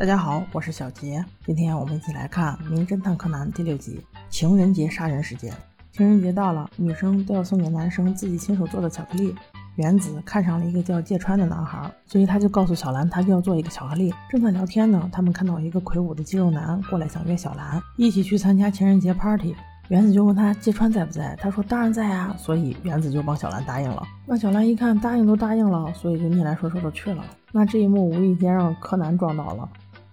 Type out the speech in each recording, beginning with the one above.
大家好，我是小杰。今天我们一起来看《名侦探柯南》第六集《情人节杀人事件》。情人节到了，女生都要送给男生自己亲手做的巧克力。原子看上了一个叫芥川的男孩，所以他就告诉小兰，他就要做一个巧克力。正在聊天呢，他们看到一个魁梧的肌肉男过来，想约小兰一起去参加情人节 party。原子就问他芥川在不在，他说当然在啊，所以原子就帮小兰答应了。那小兰一看答应都答应了，所以就逆来顺受的去了。那这一幕无意间让柯南撞到了，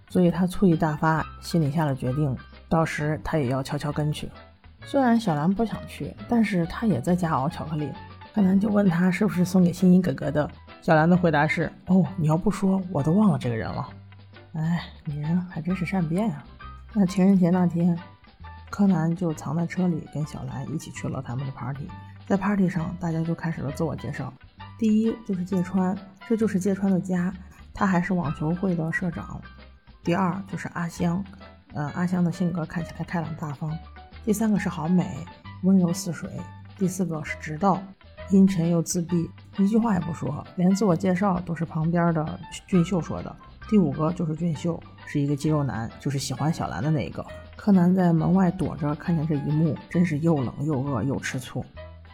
所以他醋意大发，心里下了决定，到时他也要悄悄跟去。虽然小兰不想去，但是他也在家熬巧克力。柯南就问他是不是送给新一哥哥的。小兰的回答是：哦，你要不说我都忘了这个人了。哎，你人还真是善变啊。那情人节那天。柯南就藏在车里，跟小兰一起去了他们的 party。在 party 上，大家就开始了自我介绍。第一就是芥川，这就是芥川的家，他还是网球会的社长。第二就是阿香，呃，阿香的性格看起来开朗大方。第三个是好美，温柔似水。第四个是直道，阴沉又自闭，一句话也不说，连自我介绍都是旁边的俊秀说的。第五个就是俊秀，是一个肌肉男，就是喜欢小兰的那个。柯南在门外躲着，看见这一幕，真是又冷又饿又吃醋。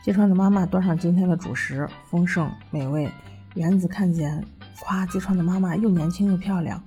芥川的妈妈端上今天的主食，丰盛美味。原子看见，夸芥川的妈妈又年轻又漂亮。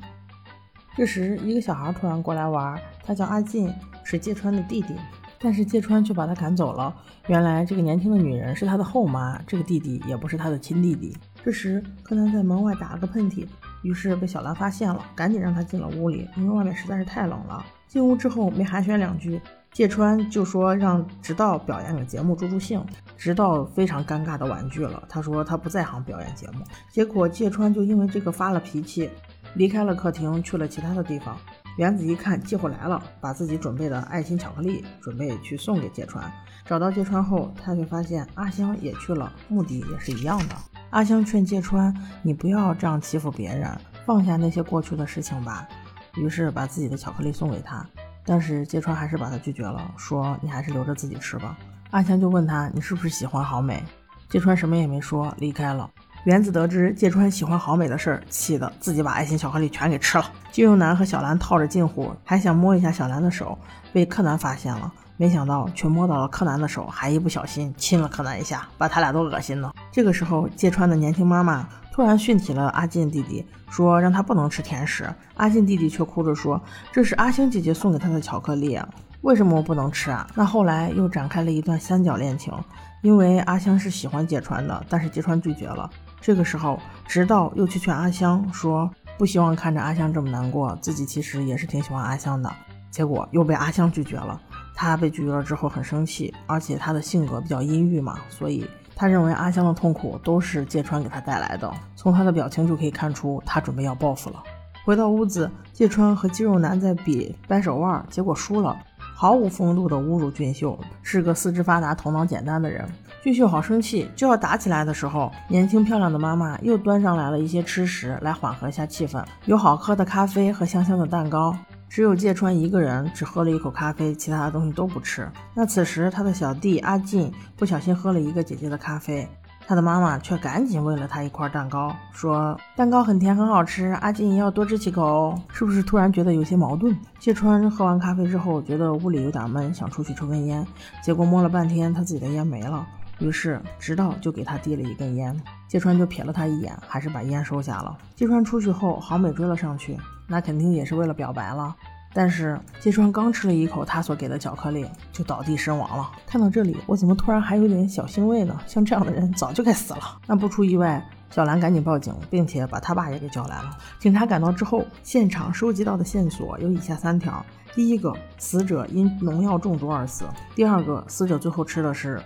这时，一个小孩突然过来玩，他叫阿进，是芥川的弟弟，但是芥川却把他赶走了。原来，这个年轻的女人是他的后妈，这个弟弟也不是他的亲弟弟。这时，柯南在门外打了个喷嚏，于是被小兰发现了，赶紧让他进了屋里，因为外面实在是太冷了。进屋之后没寒暄两句，芥川就说让直道表演个节目助助兴。直道非常尴尬的婉拒了，他说他不在行表演节目。结果芥川就因为这个发了脾气，离开了客厅，去了其他的地方。原子一看机会来了，把自己准备的爱心巧克力准备去送给芥川。找到芥川后，他却发现阿香也去了，目的也是一样的。阿香劝芥川，你不要这样欺负别人，放下那些过去的事情吧。于是把自己的巧克力送给他，但是芥川还是把他拒绝了，说你还是留着自己吃吧。阿香就问他，你是不是喜欢好美？芥川什么也没说，离开了。原子得知芥川喜欢好美的事儿，气得自己把爱心巧克力全给吃了。肌肉男和小兰套着近乎，还想摸一下小兰的手，被柯南发现了，没想到却摸到了柯南的手，还一不小心亲了柯南一下，把他俩都恶心了。这个时候，芥川的年轻妈妈。突然训起了阿进弟弟，说让他不能吃甜食。阿进弟弟却哭着说：“这是阿星姐姐送给他的巧克力，为什么我不能吃啊？”那后来又展开了一段三角恋情，因为阿香是喜欢芥川的，但是芥川拒绝了。这个时候，直到又去劝阿香说：“不希望看着阿香这么难过，自己其实也是挺喜欢阿香的。”结果又被阿香拒绝了。他被拒绝了之后很生气，而且他的性格比较阴郁嘛，所以。他认为阿香的痛苦都是芥川给他带来的，从他的表情就可以看出他准备要报复了。回到屋子，芥川和肌肉男在比掰手腕，结果输了，毫无风度的侮辱俊秀是个四肢发达、头脑简单的人。俊秀好生气，就要打起来的时候，年轻漂亮的妈妈又端上来了一些吃食来缓和一下气氛，有好喝的咖啡和香香的蛋糕。只有芥川一个人只喝了一口咖啡，其他的东西都不吃。那此时他的小弟阿进不小心喝了一个姐姐的咖啡，他的妈妈却赶紧喂了他一块蛋糕，说蛋糕很甜很好吃，阿进要多吃几口哦。是不是突然觉得有些矛盾？芥川喝完咖啡之后，觉得屋里有点闷，想出去抽根烟，结果摸了半天他自己的烟没了，于是直道就给他递了一根烟，芥川就瞥了他一眼，还是把烟收下了。芥川出去后，好美追了上去。那肯定也是为了表白了，但是芥川刚吃了一口他所给的巧克力，就倒地身亡了。看到这里，我怎么突然还有点小欣慰呢？像这样的人早就该死了。那不出意外，小兰赶紧报警，并且把他爸也给叫来了。警察赶到之后，现场收集到的线索有以下三条：第一个，死者因农药中毒而死；第二个，死者最后吃的是。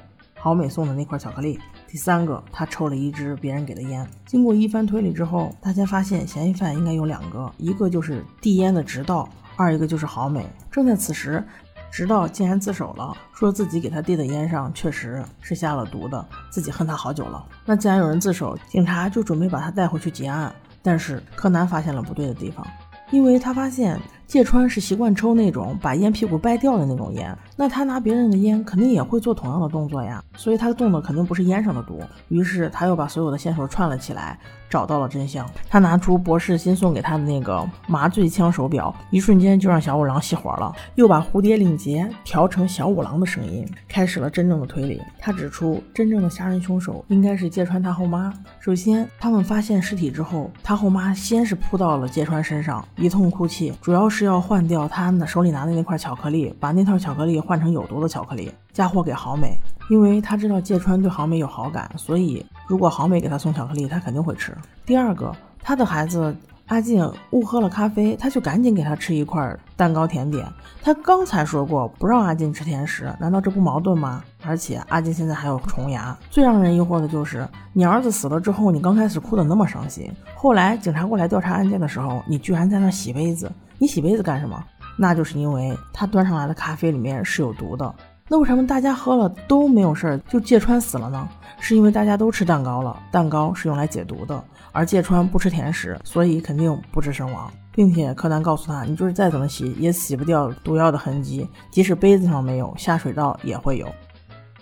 好美送的那块巧克力。第三个，他抽了一支别人给的烟。经过一番推理之后，大家发现嫌疑犯应该有两个，一个就是递烟的直道，二一个就是好美。正在此时，直到竟然自首了，说自己给他递的烟上确实是下了毒的，自己恨他好久了。那既然有人自首，警察就准备把他带回去结案。但是柯南发现了不对的地方，因为他发现。芥川是习惯抽那种把烟屁股掰掉的那种烟，那他拿别人的烟肯定也会做同样的动作呀，所以他动的肯定不是烟上的毒。于是他又把所有的线索串了起来，找到了真相。他拿出博士新送给他的那个麻醉枪手表，一瞬间就让小五郎熄火了，又把蝴蝶领结调成小五郎的声音，开始了真正的推理。他指出，真正的杀人凶手应该是芥川他后妈。首先，他们发现尸体之后，他后妈先是扑到了芥川身上，一通哭泣，主要是是要换掉他手里拿的那块巧克力，把那套巧克力换成有毒的巧克力，嫁祸给好美。因为他知道芥川对好美有好感，所以如果好美给他送巧克力，他肯定会吃。第二个，他的孩子。阿进误喝了咖啡，他就赶紧给他吃一块蛋糕甜点。他刚才说过不让阿进吃甜食，难道这不矛盾吗？而且阿进现在还有虫牙。最让人疑惑的就是，你儿子死了之后，你刚开始哭得那么伤心，后来警察过来调查案件的时候，你居然在那洗杯子。你洗杯子干什么？那就是因为他端上来的咖啡里面是有毒的。那为什么大家喝了都没有事儿，就芥川死了呢？是因为大家都吃蛋糕了，蛋糕是用来解毒的。而芥川不吃甜食，所以肯定不治身亡，并且柯南告诉他，你就是再怎么洗也洗不掉毒药的痕迹，即使杯子上没有，下水道也会有。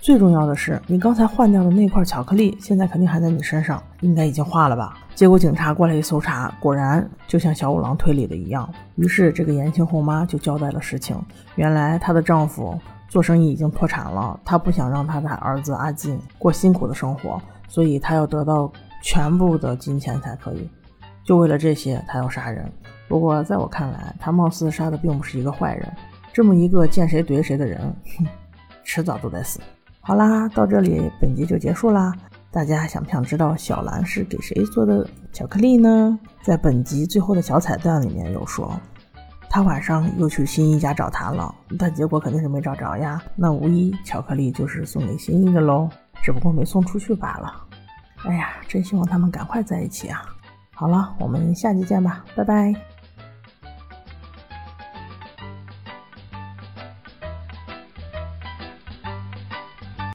最重要的是，你刚才换掉的那块巧克力，现在肯定还在你身上，应该已经化了吧？结果警察过来一搜查，果然就像小五郎推理的一样。于是这个言情后妈就交代了实情，原来她的丈夫做生意已经破产了，她不想让她的儿子阿进过辛苦的生活，所以她要得到。全部的金钱才可以，就为了这些，他要杀人。不过在我看来，他貌似杀的并不是一个坏人，这么一个见谁怼谁的人，哼，迟早都得死。好啦，到这里本集就结束啦。大家想不想知道小兰是给谁做的巧克力呢？在本集最后的小彩蛋里面有说，他晚上又去新一家找他了，但结果肯定是没找着呀。那无疑巧克力就是送给新一的喽，只不过没送出去罢了。哎呀，真希望他们赶快在一起啊！好了，我们下期见吧，拜拜。